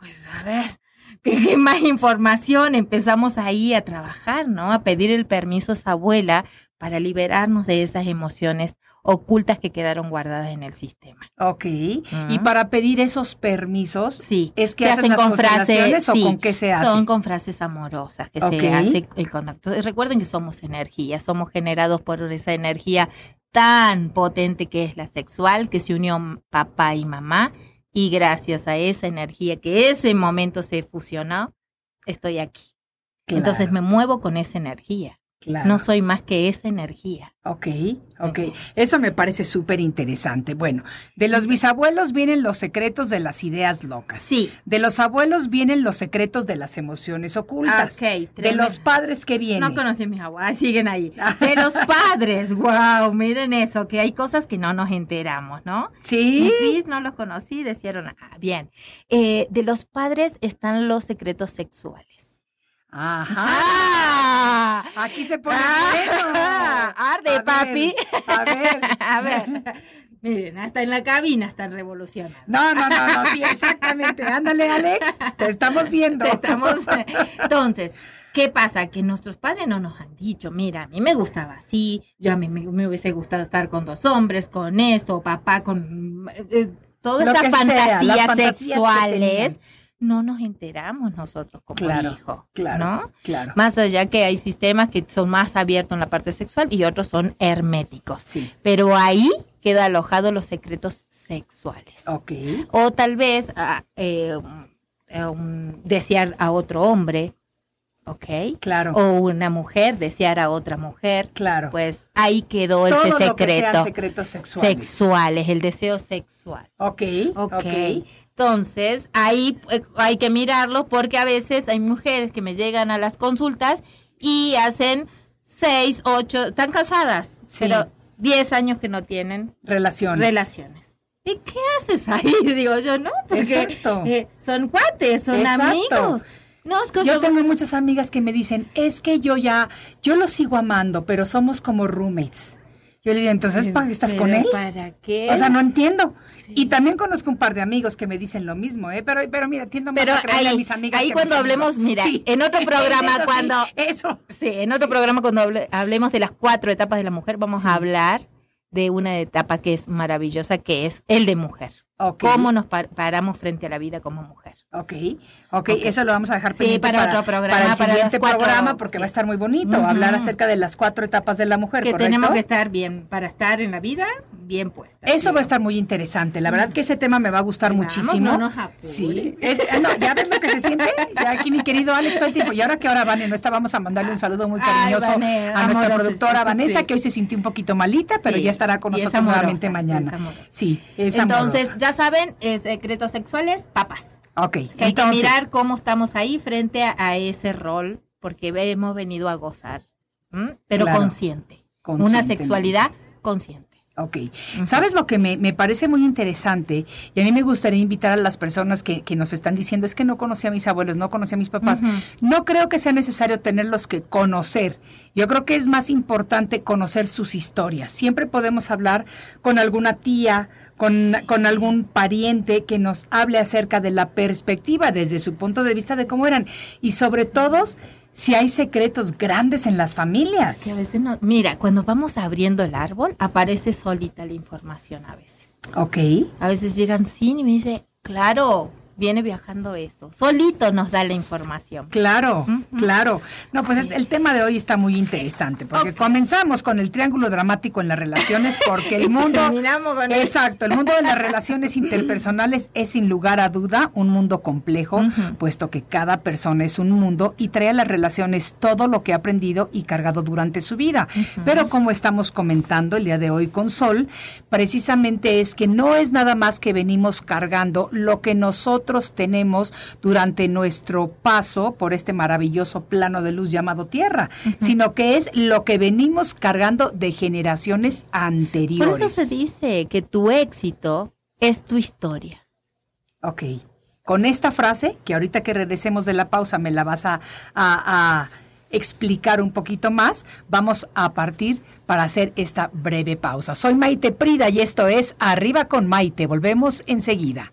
pues a ver, ¿qué, más información? Empezamos ahí a trabajar, ¿no? A pedir el permiso a esa abuela para liberarnos de esas emociones ocultas que quedaron guardadas en el sistema. Ok. Y para pedir esos permisos, Sí, ¿es que se hacen hacen las con frases, o sí, con qué se hace? son con frases amorosas que se hace el contacto. Recuerden que somos energía, somos generados por esa energía tan potente que es la sexual, que se unió papá y mamá, y gracias a esa energía que ese momento se fusionó, estoy aquí. Claro. Entonces me muevo con esa energía. Claro. No soy más que esa energía. Ok, ok. Eso me parece súper interesante. Bueno, de los bisabuelos vienen los secretos de las ideas locas. Sí. De los abuelos vienen los secretos de las emociones ocultas. Ok, de los padres que vienen. No conocí a mis abuelas, siguen ahí. De los padres, wow, miren eso, que hay cosas que no nos enteramos, ¿no? Sí. Mis bis no los conocí, decían, ah, bien. Eh, de los padres están los secretos sexuales. Ajá. ¡Ah! Aquí se pone Ah, bueno. arde, A ver, papi. A ver. A ver. Miren, hasta en la cabina están revolucionando. No, no, no, no, sí, exactamente. Ándale, Alex. Te estamos viendo. Te estamos. Entonces, ¿qué pasa? Que nuestros padres no nos han dicho, mira, a mí me gustaba así, yo a mí me, me hubiese gustado estar con dos hombres, con esto, papá, con eh, todas Lo esas fantasías que sexuales. No nos enteramos nosotros como Claro, hijo, Claro, ¿no? claro. Más allá que hay sistemas que son más abiertos en la parte sexual y otros son herméticos. Sí. Pero ahí queda alojado los secretos sexuales. Ok. O tal vez ah, eh, un- desear a otro hombre, ¿ok? Claro. O una mujer desear a otra mujer. Claro. Pues ahí quedó Todo ese lo que sean secreto. secretos sexuales. Sexuales, el deseo sexual. Ok. Ok. Ok. Entonces, ahí eh, hay que mirarlo porque a veces hay mujeres que me llegan a las consultas y hacen seis, ocho, están casadas, Sí. pero diez años que no tienen Relaciones. relaciones. ¿Y qué haces ahí? Digo yo, no, porque Exacto. eh, son cuates, son Exacto. amigos. No, es que Yo somos- tengo muchas amigas que me dicen, es que yo ya, yo lo sigo amando, pero somos como roommates. Yo le digo, entonces, ¿para qué estás ¿Pero con él? ¿Para qué? O sea, no entiendo. Sí. Y también conozco un par de amigos que me dicen lo mismo, ¿eh? Pero, pero mira, tiendo más Pero a creerle ahí- a mis amigas ahí que cuando hablemos, amigos. mira, en otro programa Eso sí, cuando- Eso. Sí, en otro programa cuando hable- hablemos de las cuatro etapas de la mujer, vamos a hablar de una etapa que es maravillosa, que es el de mujer. Cómo nos par- paramos frente a la vida como mujer. Ok, ok, eso lo vamos a dejar Sí, para otro programa, para el siguiente cuatro, programa, porque sí. va a estar muy bonito hablar acerca de las cuatro etapas de la mujer, Que ¿correcto? tenemos que estar bien, para estar en la vida, bien puesta. Eso va a estar muy interesante. La verdad que ese tema me va a gustar Vamos, muchísimo. no nos apure. sí. Es- ah, no, ya ves lo que se siente. Ya aquí mi querido Alex todo el tiempo. Y ahora que ahora Vane no está, vamos a mandarle un saludo muy Ay, cariñoso Vane, a nuestra productora sí. Vanessa, que hoy se sintió un poquito malita, pero ya estará con nosotros amorosa, nuevamente mañana. Sí, es Entonces, amorosa. Ya saben, eh, secretos sexuales, papas. Ok, Que hay que mirar cómo estamos ahí frente a, a ese rol, porque hemos venido a gozar, ¿m? pero Claro. consciente. Una sexualidad consciente. Ok. ¿Sabes lo que me, me parece muy interesante? Y a mí me gustaría invitar a las personas que, que nos están diciendo, es que no conocí a mis abuelos, no conocí a mis papás. No creo que sea necesario tenerlos que conocer. Yo creo que es más importante conocer sus historias. Siempre podemos hablar con alguna tía, con, con algún pariente que nos hable acerca de la perspectiva desde su punto de vista de cómo eran. Y sobre todo, si hay secretos grandes en las familias. Que a veces no. Mira, cuando vamos abriendo el árbol, aparece solita la información a veces. Ok. A veces llegan sin y me dice, claro, viene viajando eso. Solito nos da la información. Claro, claro. No, pues es- el tema de hoy está muy interesante, porque comenzamos con el triángulo dramático en las relaciones, porque el mundo... Terminamos con. Exacto, el mundo de las relaciones interpersonales es sin lugar a duda un mundo complejo, puesto que cada persona es un mundo y trae a las relaciones todo lo que ha aprendido y cargado durante su vida. Pero como estamos comentando el día de hoy con Sol, precisamente es que no es nada más que venimos cargando lo que nosotros tenemos durante nuestro paso por este maravilloso plano de luz llamado Tierra, sino que es lo que venimos cargando de generaciones Por anteriores. eso se dice que tu éxito es tu historia. Ok. Con esta frase, que ahorita que regresemos de la pausa me la vas a, a- a explicar un poquito más, vamos a partir para hacer esta breve pausa. Soy Maite Prida y esto es Arriba con Maite. Volvemos enseguida.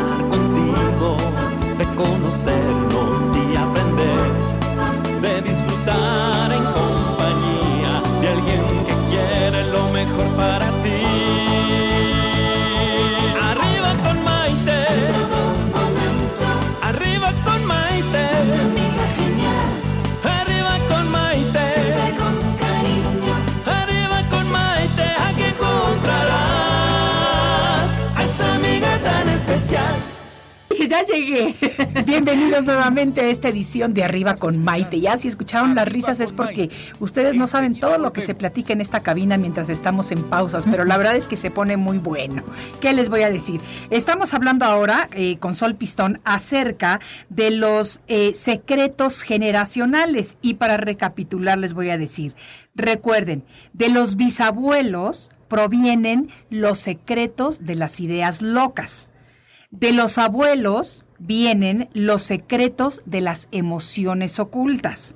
de conocernos y aprender, llegué. Bienvenidos nuevamente a esta edición de Arriba con Maite. Ya si escucharon las risas es porque ustedes no saben todo lo que se platica en esta cabina mientras estamos en pausas, pero la verdad es que se pone muy bueno. ¿Qué les voy a decir? Estamos hablando ahora eh, con Sol Pistón acerca de los eh, secretos generacionales y para recapitular les voy a decir, recuerden, de los bisabuelos provienen los secretos de las ideas locas. De los abuelos vienen los secretos de las emociones ocultas.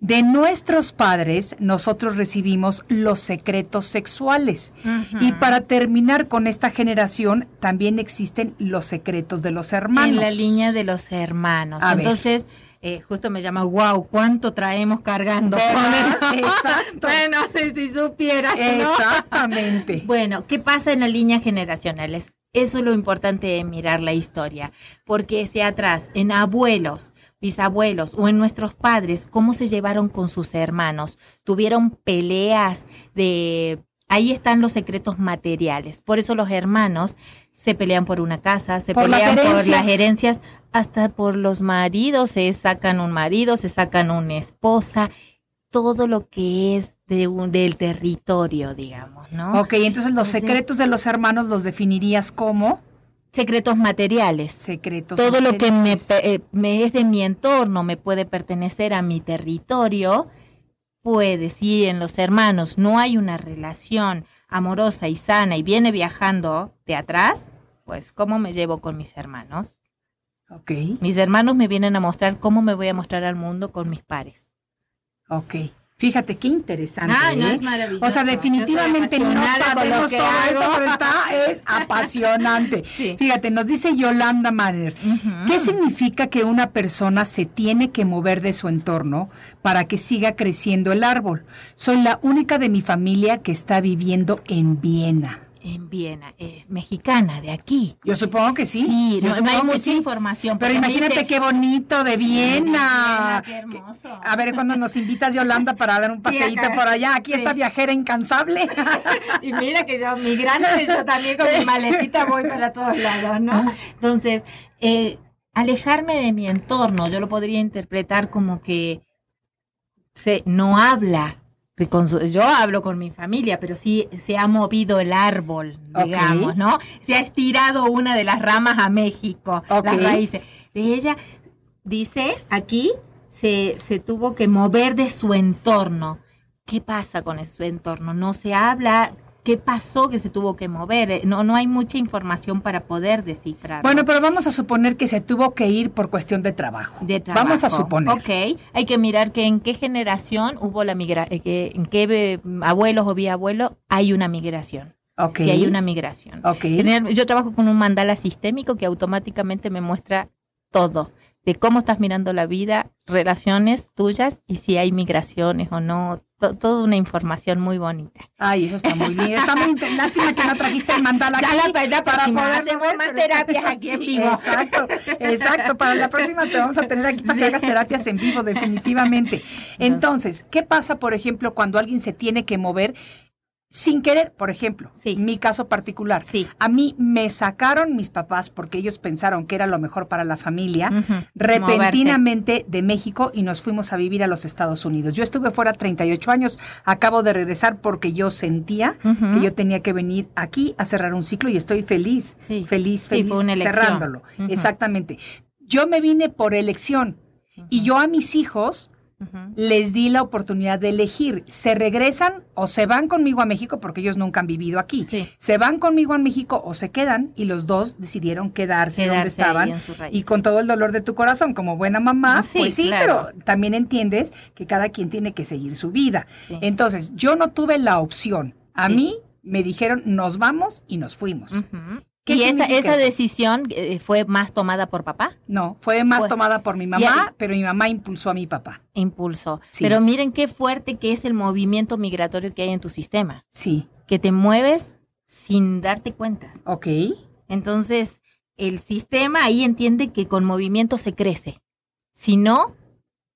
De nuestros padres nosotros recibimos los secretos sexuales. Y para terminar con esta generación también existen los secretos de los hermanos. En la línea de los hermanos. Entonces... Eh, justo me llama, wow, ¿cuánto traemos cargando? Exacto. bueno, si, si supieras. Exactamente. bueno, ¿qué pasa en la línea generacional? Eso es lo importante de mirar la historia, porque si atrás, en abuelos, bisabuelos o en nuestros padres, cómo se llevaron con sus hermanos, tuvieron peleas de... Ahí están los secretos materiales. Por eso los hermanos se pelean por una casa, se pelean por las herencias, hasta por los maridos, se sacan un marido, se sacan una esposa, todo lo que es de un, del territorio, digamos, ¿no? Ok, entonces los secretos de los hermanos los definirías como secretos materiales. Secretos. Todo lo que me, eh, me, es de mi entorno, me puede pertenecer a mi territorio, puede, si en los hermanos no hay una relación amorosa y sana y viene viajando de atrás, pues ¿cómo me llevo con mis hermanos? Ok. Mis hermanos me vienen a mostrar cómo me voy a mostrar al mundo con mis pares. Ok. Fíjate qué interesante. no, ¿eh? es maravilloso. O sea, definitivamente no sabemos todo esto, pero está es apasionante. Fíjate, nos dice Yolanda Manner, ¿qué significa que una persona se tiene que mover de su entorno para que siga creciendo el árbol? Soy la única de mi familia que está viviendo en Viena en Viena, es mexicana, de aquí. Yo supongo que sí. Sí, no, hay mucha información. Pero imagínate qué bonito de Viena. Qué hermoso. A ver, cuando nos invitas, Yolanda, para dar un paseíto por allá. Aquí esta viajera incansable. y mira que yo, migrante, yo también con mi maletita voy para todos lados, ¿no? Entonces, eh, alejarme de mi entorno, yo lo podría interpretar como que se no habla yo hablo con mi familia, pero sí se ha movido el árbol, digamos, ¿no? Se ha estirado una de las ramas a México, las raíces. De ella, dice aquí, se, se tuvo que mover de su entorno. ¿Qué pasa con su entorno? No se habla, qué pasó que se tuvo que mover. Eh, no, no hay mucha información para poder descifrar. Bueno, pero vamos a suponer que se tuvo que ir por cuestión de trabajo. De trabajo. Vamos a suponer. Ok, hay que mirar que en qué generación hubo la migración, eh, en qué eh, abuelos o bisabuelos hay una migración. Okay. Si hay una migración. Okay. Yo trabajo con un mandala sistémico que automáticamente me muestra todo de cómo estás mirando la vida, relaciones tuyas y si hay migraciones o no, toda una información muy bonita. Ay, eso está muy bien. Está muy lástima que no trajiste el mandala aquí. Ya la, para poder hacer más terapias aquí en vivo. Exacto, exacto. Para la próxima te vamos a tener aquí para que hagas terapias en vivo, definitivamente. Entonces, ¿qué pasa, por ejemplo, cuando alguien se tiene que mover sin querer, por ejemplo, sí. mi caso particular. Sí. A mí me sacaron mis papás porque ellos pensaron que era lo mejor para la familia, repentinamente de México y nos fuimos a vivir a los Estados Unidos. Yo estuve fuera 38 años, acabo de regresar porque yo sentía que yo tenía que venir aquí a cerrar un ciclo y estoy feliz, feliz, feliz cerrándolo. Exactamente. Yo me vine por elección y yo a mis hijos les di la oportunidad de elegir. ¿Se regresan o se van conmigo a México porque ellos nunca han vivido aquí? Se van conmigo a México o se quedan y los dos decidieron quedarse, donde estaban y con todo el dolor de tu corazón como buena mamá, pues sí, pero también entiendes que cada quien tiene que seguir su vida. Entonces, yo no tuve la opción. A mí me dijeron, nos vamos y nos fuimos. ¿Y esa, esa decisión eh, fue más tomada por papá? No, fue más tomada por mi mamá, pero mi mamá impulsó a mi papá. Impulsó. Pero miren qué fuerte que es el movimiento migratorio que hay en tu sistema. Sí. Que te mueves sin darte cuenta. Ok. Entonces, el sistema ahí entiende que con movimiento se crece. Si no,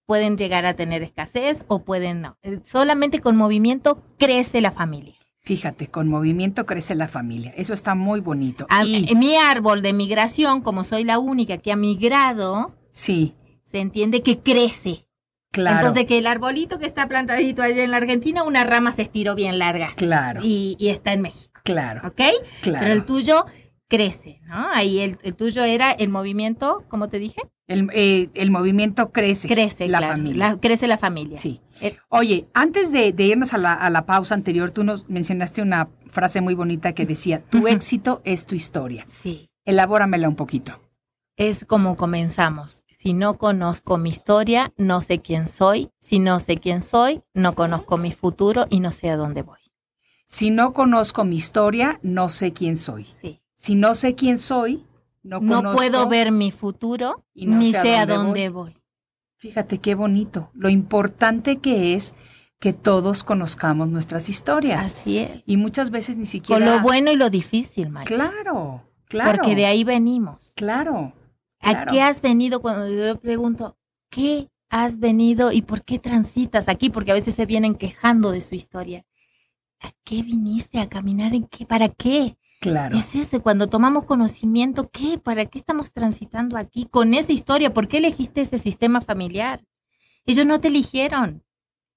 pueden llegar a tener escasez o pueden no. Eh, solamente con movimiento crece la familia. Fíjate, con movimiento crece la familia. Eso está muy bonito. A- y, en mi árbol de migración, como soy la única que ha migrado, sí, se entiende que crece. claro. Entonces que el arbolito que está plantadito allá en la Argentina, una rama se estiró bien larga. claro, Y, y está en México, claro, ¿ok? claro. Pero el tuyo crece, ¿no? Ahí el, el tuyo era el movimiento, ¿cómo te dije? el, eh, el movimiento crece. Crece, la claro, familia. la- crece la familia. Sí. El- Oye, antes de, de irnos a la, a la pausa anterior, tú nos mencionaste una frase muy bonita que decía, tu éxito es tu historia. sí. Elabóramela un poquito. Es como comenzamos. Si no conozco mi historia, no sé quién soy. Si no sé quién soy, no conozco mi futuro y no sé a dónde voy. Si no conozco mi historia, no sé quién soy. Sí. Si no sé quién soy, no, No puedo ver mi futuro y no ni sé a sé a dónde voy. Fíjate qué bonito, lo importante que es que todos conozcamos nuestras historias. Así es. Y muchas veces ni siquiera... Con lo bueno y lo difícil, Mike. Claro, claro. Porque de ahí venimos. Claro. ¿A claro. qué has venido cuando yo pregunto, ¿qué has venido y por qué transitas aquí? Porque a veces se vienen quejando de su historia. ¿A qué viniste a caminar? ¿En qué? ¿Para qué? Claro. Es ese, cuando tomamos conocimiento, ¿qué? ¿Para qué estamos transitando aquí con esa historia? ¿Por qué elegiste ese sistema familiar? Ellos no te eligieron.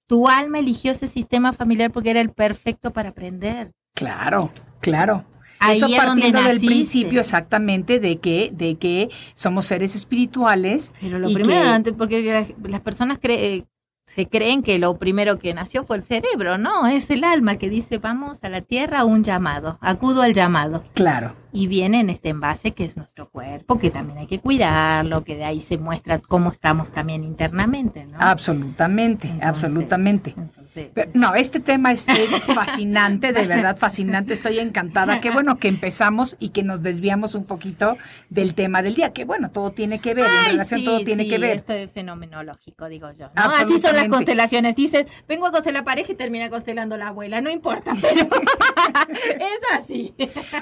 Tu alma eligió ese sistema familiar porque era el perfecto para aprender. Claro, claro. Ahí Eso es donde partiendo del naciste. principio exactamente de que, de que somos seres espirituales. Pero lo y primero, que- antes, porque las, las personas cre- se creen que lo primero que nació fue el cerebro, no, es el alma que dice, vamos a la tierra un llamado, acudo al llamado. Claro, Y viene en este envase que es nuestro cuerpo, que también hay que cuidarlo, que de ahí se muestra cómo estamos también internamente, ¿no? absolutamente, Entonces, absolutamente. entonces, Pero, no, este tema es, es fascinante, de verdad fascinante. Estoy encantada. Qué bueno que empezamos y que nos desviamos un poquito del tema del día. Que bueno, todo tiene que ver, en Ay, relación sí, todo tiene sí, que ver. Esto es fenomenológico, digo yo. ¿no? Así son las constelaciones. Dices, vengo a constelar pareja y termina constelando la abuela. No importa, pero es así.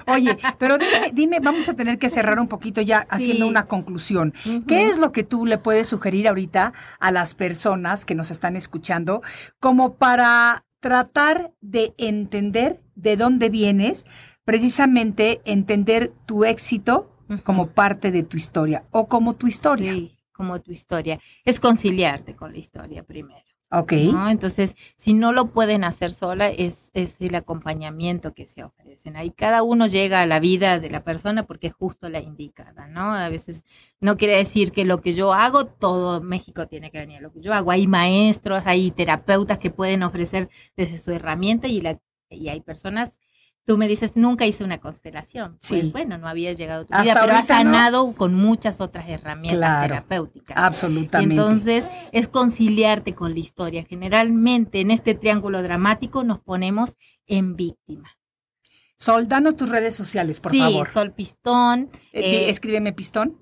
Oye, pero dime, dime, vamos a tener que cerrar un poquito ya haciendo una conclusión. ¿Qué es lo que tú le puedes sugerir ahorita a las personas que nos están escuchando como para tratar de entender de dónde vienes, precisamente entender tu éxito como parte de tu historia o como tu historia? Sí, como tu historia. Es conciliarte con la historia primero. Ok. ¿no? Entonces, si no lo pueden hacer sola, es, es el acompañamiento que se ofrecen. Ahí cada uno llega a la vida de la persona porque es justo la indicada, ¿no? A veces no quiere decir que lo que yo hago, todo México tiene que venir a lo que yo hago. Hay maestros, hay terapeutas que pueden ofrecer desde su herramienta y, la, y hay personas... Tú me dices, nunca hice una constelación. Sí. Pues bueno, no había llegado a tu Hasta vida, pero has no. sanado con muchas otras herramientas Claro. terapéuticas. Absolutamente. Entonces, es conciliarte con la historia. Generalmente en este triángulo dramático nos ponemos en víctima. Sol, danos tus redes sociales, por sí, favor. Sol Pistón, Eh, eh, escríbeme pistón,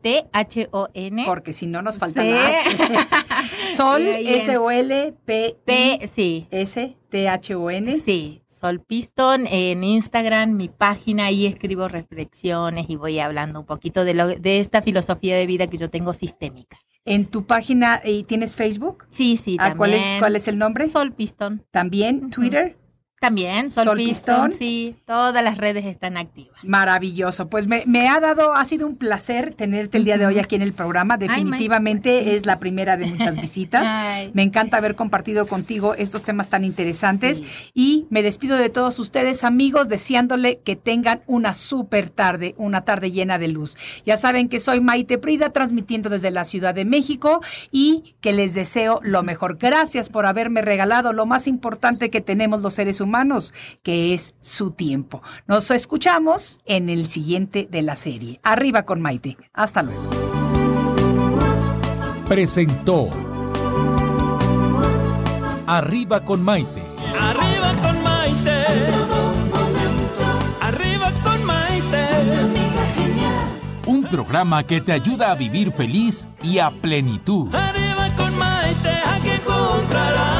P-I-S-T-H-O-N. porque si no nos falta Sí. la H. Sol, Y ahí en- S-O-L-P-I. P, sí, S-T-H-O-N. sí, Sol Pistón en Instagram, mi página, ahí escribo reflexiones y voy hablando un poquito de, lo, de esta filosofía de vida que yo tengo sistémica. En tu página, ¿y tienes Facebook? Sí, sí, Ah, también. ¿cuál, es, ¿Cuál es el nombre? Sol Pistón. También. Twitter. También, Sol, Sol Pistón, Pistón. sí, todas las redes están activas. Maravilloso. Pues me, me ha dado, ha sido un placer tenerte el día de hoy aquí en el programa. Definitivamente es la primera de muchas visitas. Ay. Me encanta haber compartido contigo estos temas tan interesantes Sí. y me despido de todos ustedes amigos deseándole que tengan una súper tarde, una tarde llena de luz. Ya saben que soy Maite Prida transmitiendo desde la Ciudad de México y que les deseo lo mejor. Gracias por haberme regalado lo más importante que tenemos los seres humanos, que es su tiempo. Nos escuchamos en el siguiente de la serie. Arriba con Maite. Hasta luego. presentó Arriba con Maite. Arriba con Maite. Arriba con Maite. Un programa que te ayuda a vivir feliz y a plenitud. Arriba con Maite, aquí encontrarás